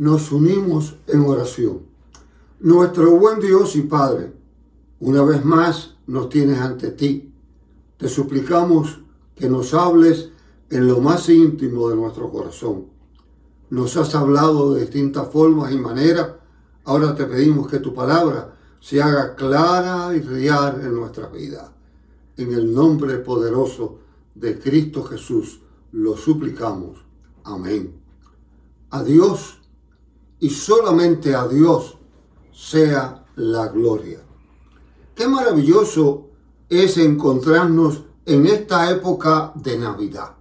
nos unimos en oración. Nuestro buen Dios y Padre, una vez más nos tienes ante ti. Te suplicamos que nos hables en lo más íntimo de nuestro corazón. Nos has hablado de distintas formas y maneras. Ahora te pedimos que tu palabra se haga clara y real en nuestra vida. En el nombre poderoso de Cristo Jesús lo suplicamos. Amén. A Dios y solamente a Dios sea la gloria. Qué maravilloso es encontrarnos en esta época de Navidad.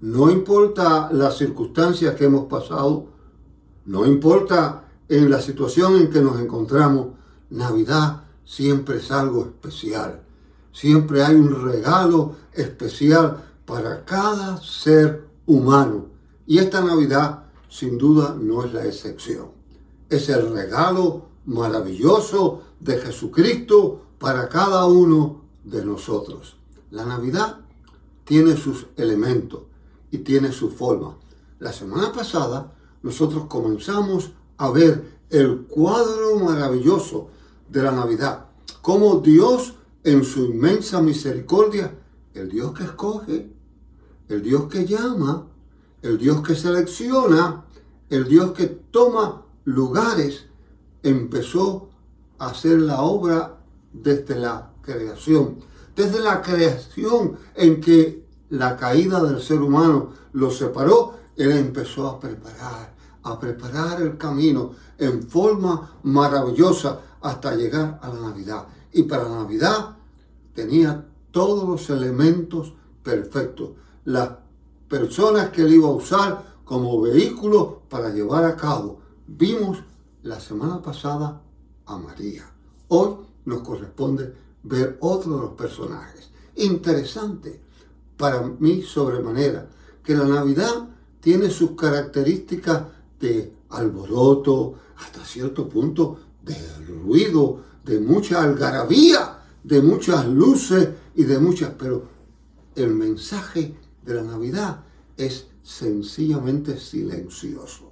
No importa las circunstancias que hemos pasado, no importa en la situación en que nos encontramos, Navidad siempre es algo especial. Siempre hay un regalo especial para cada ser humano. Y esta Navidad sin duda no es la excepción. Es el regalo maravilloso de Jesucristo para cada uno de nosotros. La Navidad tiene sus elementos y tiene su forma. La semana pasada nosotros comenzamos a ver el cuadro maravilloso de la Navidad, cómo Dios en su inmensa misericordia, el Dios que escoge, el Dios que llama, el Dios que selecciona, el Dios que toma lugares, empezó a hacer la obra desde la creación. Desde la creación en que la caída del ser humano lo separó, Él empezó a preparar, a preparar el camino en forma maravillosa hasta llegar a la Navidad. Y para la Navidad tenía todos los elementos perfectos. Las personas que él iba a usar como vehículo para llevar a cabo. Vimos la semana pasada a María. Hoy nos corresponde ver otro de los personajes. Interesante para mí sobremanera que la Navidad tiene sus características de alboroto, hasta cierto punto de ruido, de mucha algarabía, de muchas luces y de muchas, pero el mensaje de la Navidad es sencillamente silencioso.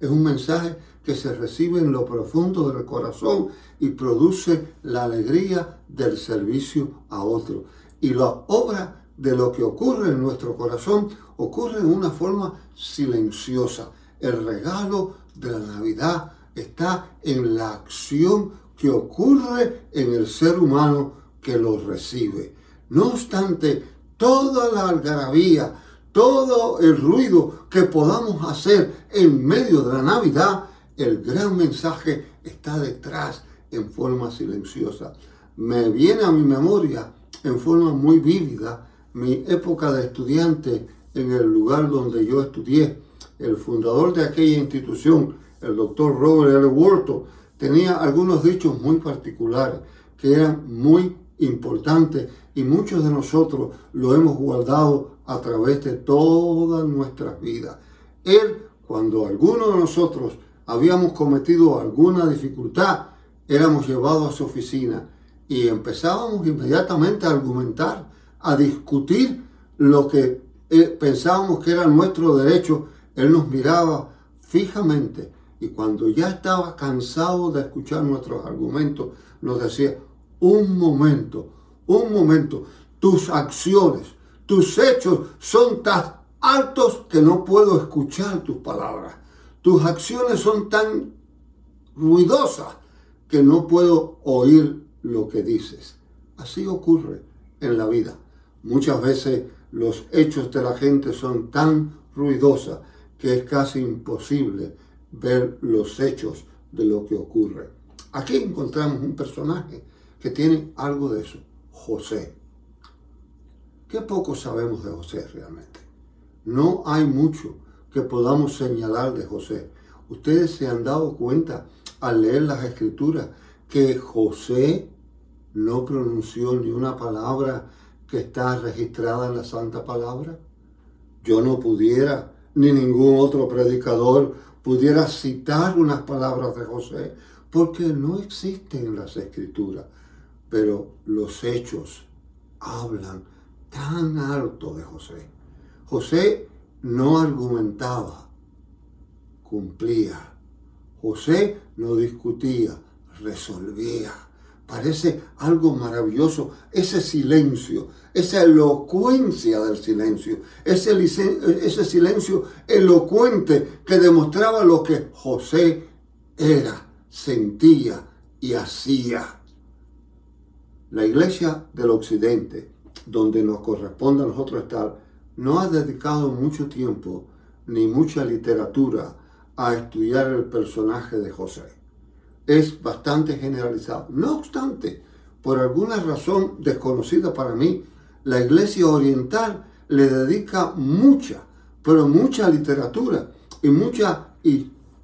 Es un mensaje que se recibe en lo profundo del corazón y produce la alegría del servicio a otro. Y la obra de lo que ocurre en nuestro corazón ocurre en una forma silenciosa. El regalo de la Navidad está en la acción que ocurre en el ser humano que lo recibe. No obstante, toda la algarabía, todo el ruido que podamos hacer en medio de la Navidad, el gran mensaje está detrás en forma silenciosa. Me viene a mi memoria en forma muy vívida mi época de estudiante en el lugar donde yo estudié. El fundador de aquella institución, el doctor Robert L. Wharton, tenía algunos dichos muy particulares que eran muy importantes y muchos de nosotros lo hemos guardado a través de todas nuestras vidas. Él, cuando alguno de nosotros habíamos cometido alguna dificultad, éramos llevados a su oficina y empezábamos inmediatamente a argumentar, a discutir lo que eh, pensábamos que era nuestro derecho. Él nos miraba fijamente y cuando ya estaba cansado de escuchar nuestros argumentos, nos decía, un momento, un momento, tus acciones, tus hechos son tan altos que no puedo escuchar tus palabras. Tus acciones son tan ruidosas que no puedo oír lo que dices. Así ocurre en la vida. Muchas veces los hechos de la gente son tan ruidosos que es casi imposible ver los hechos de lo que ocurre. Aquí encontramos un personaje que tiene algo de eso, José. Qué poco sabemos de José realmente. No hay mucho que podamos señalar de José. Ustedes se han dado cuenta al leer las escrituras que José no pronunció ni una palabra que está registrada en la Santa Palabra. Yo no pudiera, ni ningún otro predicador pudiera citar unas palabras de José, porque no existen en las escrituras, pero los hechos hablan tan alto de José. José no argumentaba cumplía. José no discutía, resolvía. Parece algo maravilloso ese silencio, esa elocuencia del silencio, ese, silencio elocuente que demostraba lo que José era, sentía y hacía. La iglesia del occidente, donde nos corresponde a nosotros estar, no ha dedicado mucho tiempo ni mucha literatura a estudiar el personaje de José. Es bastante generalizado. No obstante, por alguna razón desconocida para mí, la iglesia oriental le dedica mucha, pero mucha literatura y mucha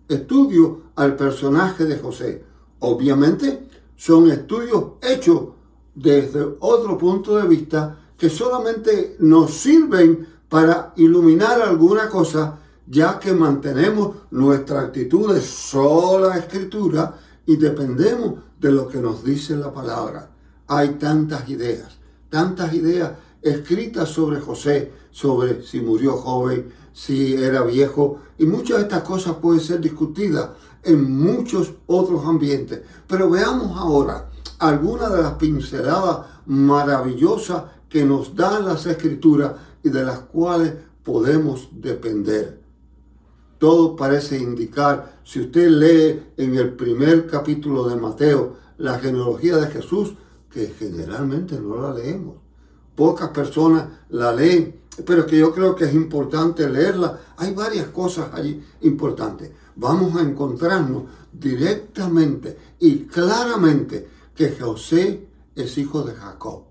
estudio al personaje de José. Obviamente son estudios hechos desde otro punto de vista que solamente nos sirven para iluminar alguna cosa ya que mantenemos nuestra actitud de sola escritura y dependemos de lo que nos dice la palabra. Hay tantas ideas, tantas ideas escritas sobre José, sobre si murió joven, si era viejo, y muchas de estas cosas pueden ser discutidas en muchos otros ambientes. Pero veamos ahora algunas de las pinceladas maravillosas que nos dan las escrituras y de las cuales podemos depender todo parece indicar, si usted lee en el primer capítulo de Mateo la genealogía de Jesús, que generalmente no la leemos. Pocas personas la leen, pero que yo creo que es importante leerla. Hay varias cosas allí importantes. Vamos a encontrarnos directamente y claramente que José es hijo de Jacob,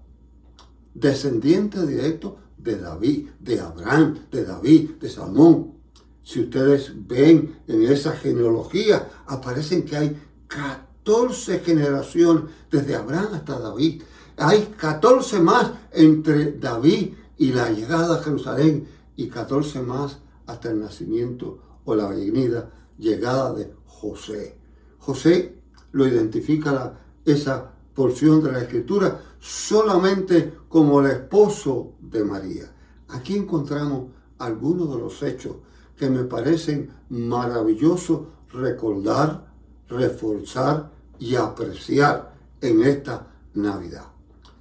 descendiente directo de David, de Abraham, de David, de Salmón. Si ustedes ven en esa genealogía, aparecen que hay 14 generaciones desde Abraham hasta David. Hay 14 más entre David y la llegada a Jerusalén y 14 más hasta el nacimiento o la venida, llegada de José. José lo identifica esa porción de la escritura solamente como el esposo de María. Aquí encontramos algunos de los hechos que me parecen maravillosos recordar, reforzar y apreciar en esta Navidad.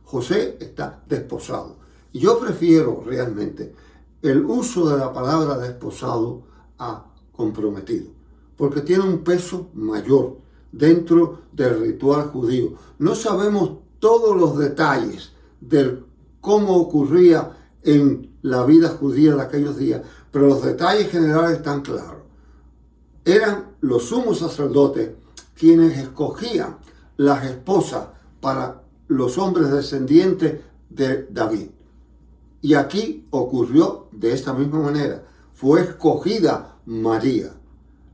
José está desposado. Yo prefiero realmente el uso de la palabra desposado a comprometido, porque tiene un peso mayor dentro del ritual judío. No sabemos todos los detalles de cómo ocurría en la vida judía de aquellos días, pero los detalles generales están claros. Eran los sumos sacerdotes quienes escogían las esposas para los hombres descendientes de David. Y aquí ocurrió de esta misma manera. Fue escogida María.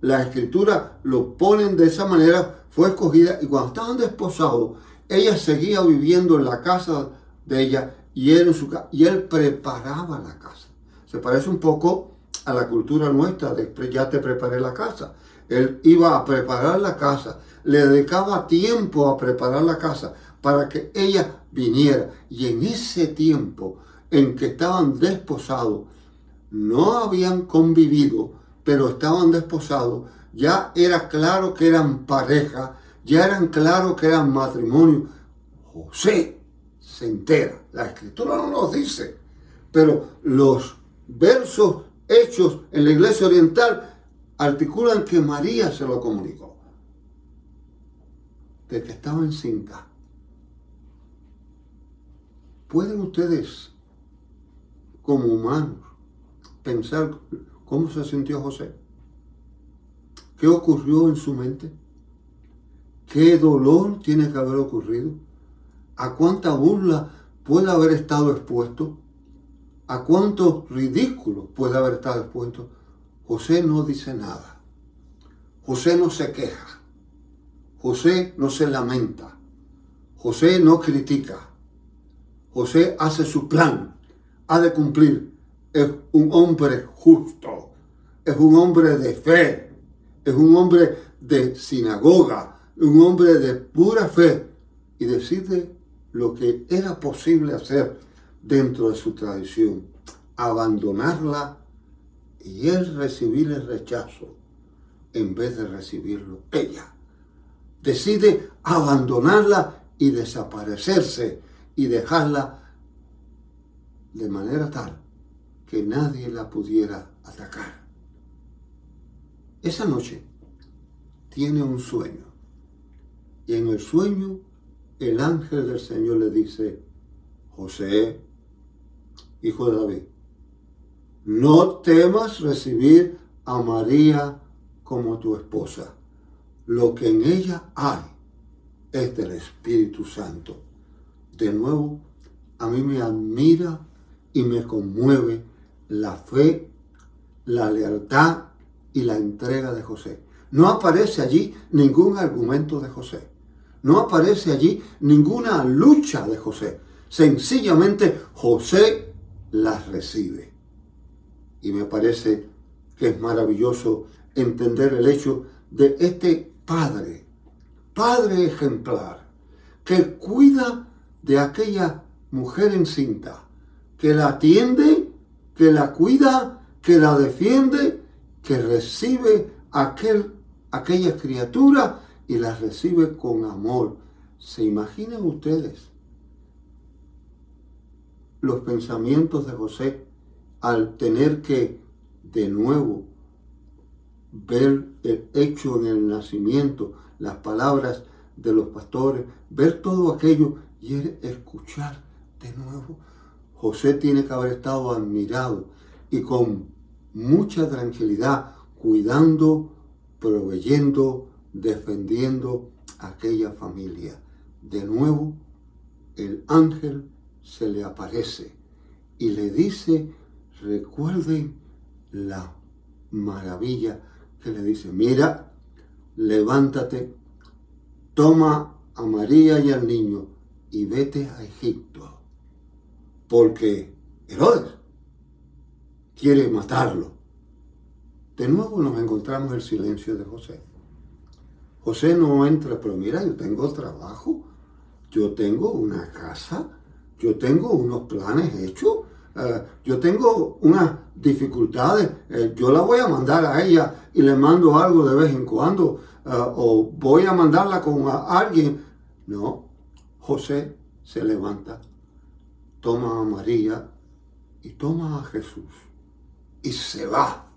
La escritura lo ponen de esa manera, fue escogida y cuando estaban desposados, ella seguía viviendo en la casa de ella y él, en su, y él preparaba la casa. Se parece un poco a la cultura nuestra ya te preparé la casa. Él iba a preparar la casa, le dedicaba tiempo a preparar la casa para que ella viniera. Y en ese tiempo en que estaban desposados, no habían convivido, pero estaban desposados, ya era claro que eran pareja, ya eran claro que eran matrimonio. José se entera, la escritura no nos dice, pero los versos hechos en la iglesia oriental articulan que María se lo comunicó, de que estaba encinta. ¿Pueden ustedes, como humanos, pensar cómo se sintió José? ¿Qué ocurrió en su mente? ¿Qué dolor tiene que haber ocurrido? ¿A cuánta burla puede haber estado expuesto? a cuánto ridículo puede haber estado expuesto, José no dice nada. José no se queja. José no se lamenta. José no critica. José hace su plan. Ha de cumplir. Es un hombre justo. Es un hombre de fe. Es un hombre de sinagoga. Un hombre de pura fe. Y decide lo que era posible hacer dentro de su tradición, abandonarla y él recibir el rechazo. en vez de recibirlo ella. Decide abandonarla y desaparecerse y dejarla de manera tal que nadie la pudiera atacar. Esa noche tiene un sueño y en el sueño el ángel del Señor le dice, José, hijo de David, no temas recibir a María como tu esposa. Lo que en ella hay es del Espíritu Santo. De nuevo, a mí me admira y me conmueve la fe, la lealtad y la entrega de José. No aparece allí ningún argumento de José. No aparece allí ninguna lucha de José. Sencillamente José las recibe. Y me parece que es maravilloso entender el hecho de este padre, padre ejemplar, que cuida de aquella mujer encinta, que la atiende, que la cuida, que la defiende, que recibe aquel, aquella criatura y las recibe con amor. ¿Se imaginan ustedes los pensamientos de José al tener que de nuevo ver el hecho en el nacimiento, las palabras de los pastores, ver todo aquello y escuchar de nuevo? José tiene que haber estado admirado y con mucha tranquilidad, cuidando, proveyendo, defendiendo a aquella familia. De nuevo, el ángel se le aparece y le dice, recuerden la maravilla que le dice, mira, levántate, toma a María y al niño y vete a Egipto, porque Herodes quiere matarlo. De nuevo nos encontramos el silencio de José. José no entra, pero mira, yo tengo trabajo, yo tengo una casa, yo tengo unos planes hechos, eh, yo tengo unas dificultades, eh, yo la voy a mandar a ella y le mando algo de vez en cuando, eh, o voy a mandarla con alguien. No, José se levanta, toma a María y toma a Jesús y se va,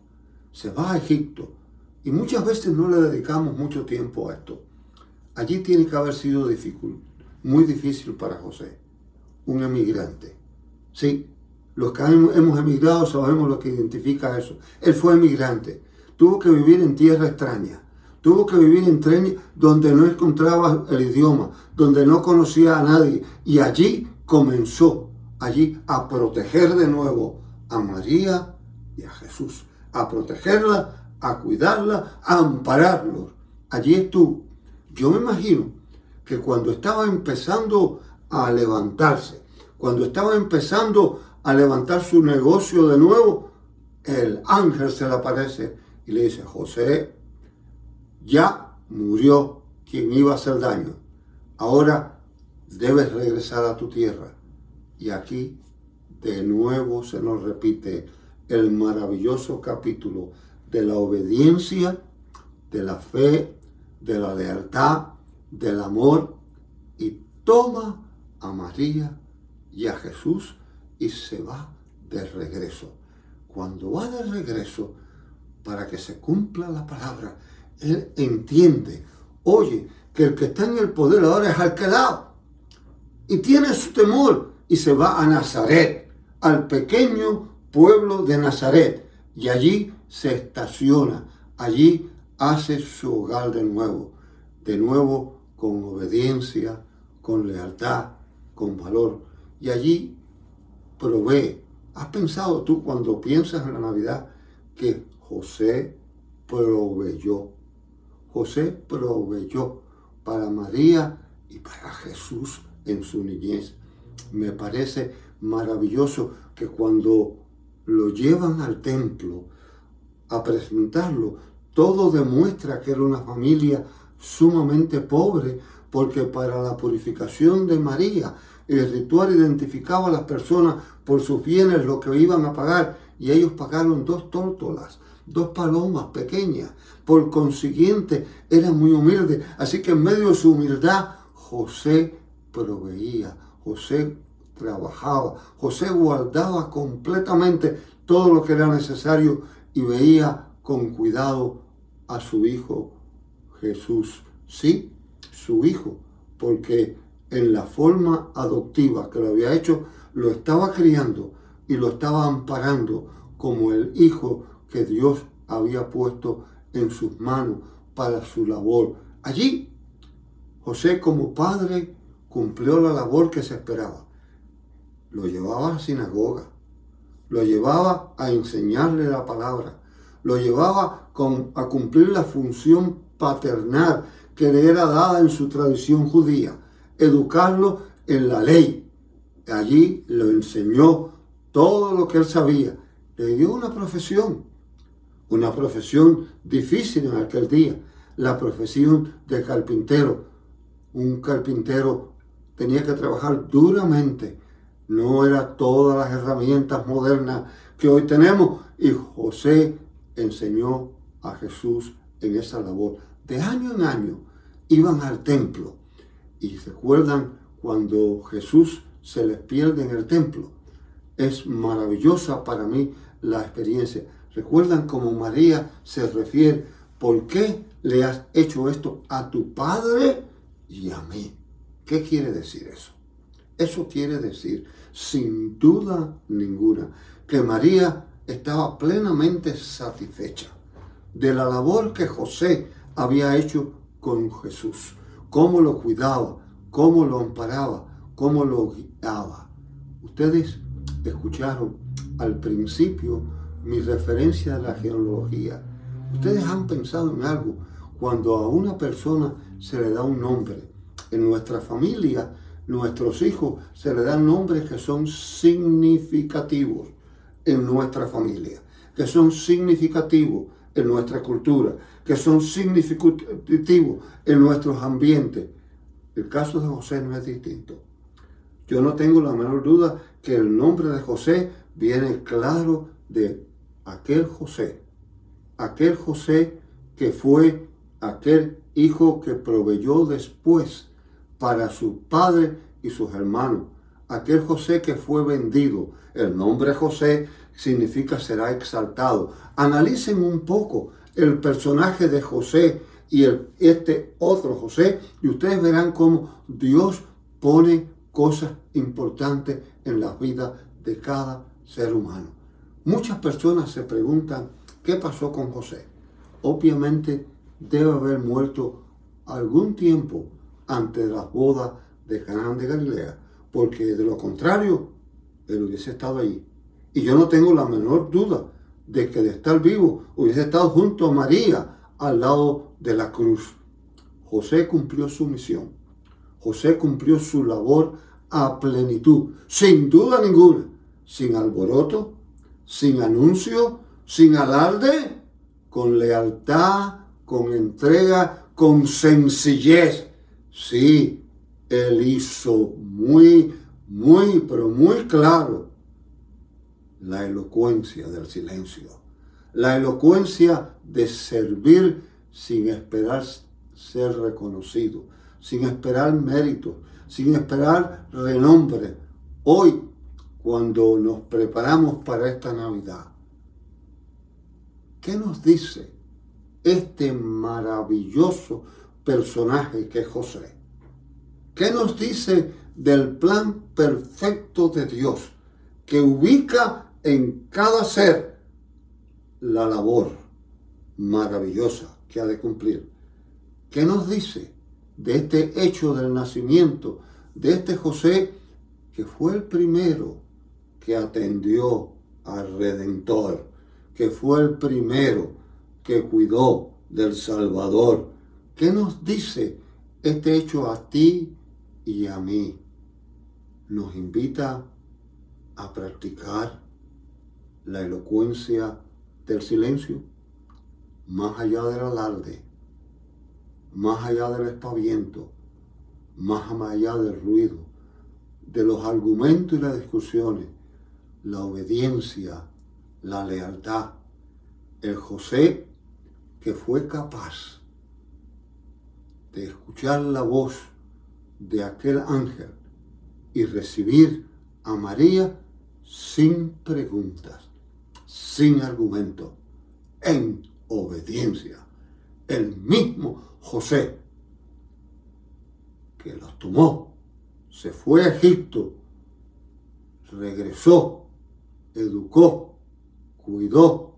se va a Egipto y muchas veces no le dedicamos mucho tiempo a esto. Allí tiene que haber sido difícil, muy difícil para José, un emigrante. Sí, los que hemos emigrado sabemos lo que identifica eso. Él fue emigrante, tuvo que vivir en tierra extraña, tuvo que vivir en tren donde no encontraba el idioma, donde no conocía a nadie. Y allí comenzó, allí a proteger de nuevo a María y a Jesús, a protegerla a cuidarla, a ampararlos. Allí estuvo. Yo me imagino que cuando estaba empezando a levantarse, cuando estaba empezando a levantar su negocio de nuevo, el ángel se le aparece y le dice, José, ya murió quien iba a hacer daño. Ahora debes regresar a tu tierra. Y aquí de nuevo se nos repite el maravilloso capítulo de la obediencia, de la fe, de la lealtad, del amor, y toma a María y a Jesús y se va de regreso. Cuando va de regreso, para que se cumpla la palabra, él entiende, oye, que el que está en el poder ahora es alquilado y tiene su temor y se va a Nazaret, al pequeño pueblo de Nazaret, y allí se estaciona, allí hace su hogar de nuevo, de nuevo con obediencia, con lealtad, con valor, y allí provee. ¿Has pensado tú cuando piensas en la Navidad que José proveyó? José proveyó para María y para Jesús en su niñez. Me parece maravilloso que cuando lo llevan al templo, a presentarlo. Todo demuestra que era una familia sumamente pobre, porque para la purificación de María el ritual identificaba a las personas por sus bienes, lo que iban a pagar, y ellos pagaron dos tórtolas, dos palomas pequeñas. Por consiguiente, era muy humilde. Así que en medio de su humildad, José proveía, José trabajaba, José guardaba completamente todo lo que era necesario y veía con cuidado a su hijo Jesús. Sí, su hijo, porque en la forma adoptiva que lo había hecho, lo estaba criando y lo estaba amparando como el hijo que Dios había puesto en sus manos para su labor. Allí, José como padre cumplió la labor que se esperaba. Lo llevaba a sinagoga, lo llevaba a enseñarle la palabra, lo llevaba a cumplir la función paternal que le era dada en su tradición judía, educarlo en la ley. Allí lo enseñó todo lo que él sabía. Le dio una profesión, una profesión difícil en aquel día, la profesión de carpintero. Un carpintero tenía que trabajar duramente. No era todas las herramientas modernas que hoy tenemos. Y José enseñó a Jesús en esa labor. De año en año iban al templo y recuerdan cuando Jesús se les pierde en el templo. Es maravillosa para mí la experiencia. Recuerdan cómo María se refiere, ¿por qué le has hecho esto a tu padre y a mí? ¿Qué quiere decir eso? Eso quiere decir, sin duda ninguna, que María estaba plenamente satisfecha de la labor que José había hecho con Jesús, cómo lo cuidaba, cómo lo amparaba, cómo lo guiaba. Ustedes escucharon al principio mi referencia a la genealogía. Ustedes han pensado en algo cuando a una persona se le da un nombre. En nuestra familia, nuestros hijos se le dan nombres que son significativos en nuestra familia, que son significativos en nuestra cultura, que son significativos en nuestros ambientes. El caso de José no es distinto. Yo no tengo la menor duda que el nombre de José viene claro de aquel José, aquel José que fue aquel hijo que proveyó después para su padre y sus hermanos, aquel José que fue vendido. El nombre José significa será exaltado. Analicen un poco el personaje de José y el, este otro José y ustedes verán cómo Dios pone cosas importantes en la vida de cada ser humano. Muchas personas se preguntan qué pasó con José. Obviamente debe haber muerto algún tiempo antes de la boda de Canaán de Galilea, porque de lo contrario, él hubiese estado allí. Y yo no tengo la menor duda de que de estar vivo hubiese estado junto a María al lado de la cruz. José cumplió su misión. José cumplió su labor a plenitud, sin duda ninguna, sin alboroto, sin anuncio, sin alarde, con lealtad, con entrega, con sencillez. Sí, él hizo muy, muy, pero muy claro la elocuencia del silencio, la elocuencia de servir sin esperar ser reconocido, sin esperar mérito, sin esperar renombre. Hoy, cuando nos preparamos para esta Navidad, ¿qué nos dice este maravilloso personaje que es José? ¿Qué nos dice del plan perfecto de Dios que ubica en cada ser la labor maravillosa que ha de cumplir? ¿Qué nos dice de este hecho del nacimiento de este José que fue el primero que atendió al Redentor, que fue el primero que cuidó del Salvador? ¿Qué nos dice este hecho a ti y a mí nos invita a practicar la elocuencia del silencio, más allá del alarde, más allá del espaviento, más allá del ruido, de los argumentos y las discusiones, la obediencia, la lealtad. El José que fue capaz de escuchar la voz de aquel ángel y recibir a María sin preguntas, sin argumento, en obediencia. El mismo José que los tomó, se fue a Egipto, regresó, educó, cuidó,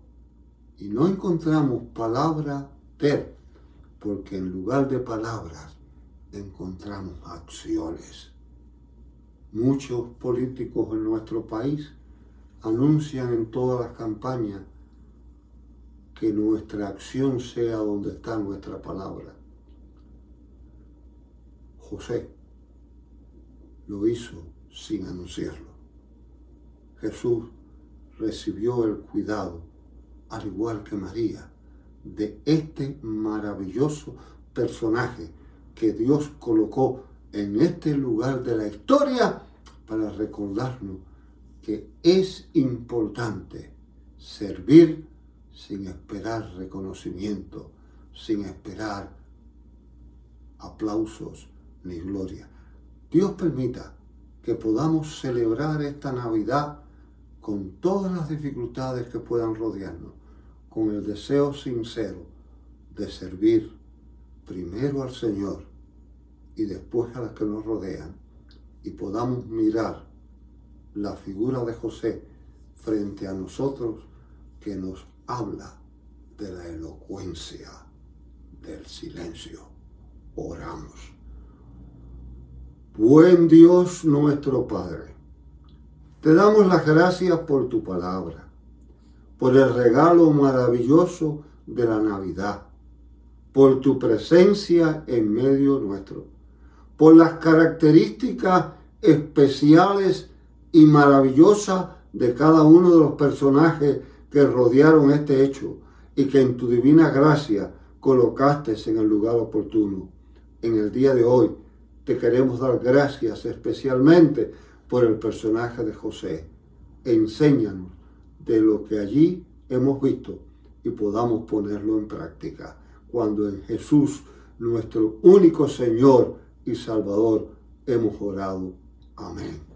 y no encontramos palabra ter, porque en lugar de palabras encontramos acciones. Muchos políticos en nuestro país anuncian en todas las campañas que nuestra acción sea donde está nuestra palabra. José lo hizo sin anunciarlo. Jesús recibió el cuidado, al igual que María, de este maravilloso personaje que Dios colocó en este lugar de la historia para recordarnos que es importante servir sin esperar reconocimiento, sin esperar aplausos ni gloria. Dios permita que podamos celebrar esta Navidad con todas las dificultades que puedan rodearnos, con el deseo sincero de servir primero al Señor y después a las que nos rodean, y podamos mirar la figura de José frente a nosotros que nos habla de la elocuencia del silencio. Oramos. Buen Dios nuestro Padre, te damos las gracias por tu palabra, por el regalo maravilloso de la Navidad, por tu presencia en medio nuestro, por las características especiales y maravillosas de cada uno de los personajes que rodearon este hecho y que en tu divina gracia colocaste en el lugar oportuno. En el día de hoy, te queremos dar gracias especialmente por el personaje de José. Enséñanos de lo que allí hemos visto y podamos ponerlo en práctica. Cuando en Jesús, nuestro único Señor y Salvador, hemos orado. Amén.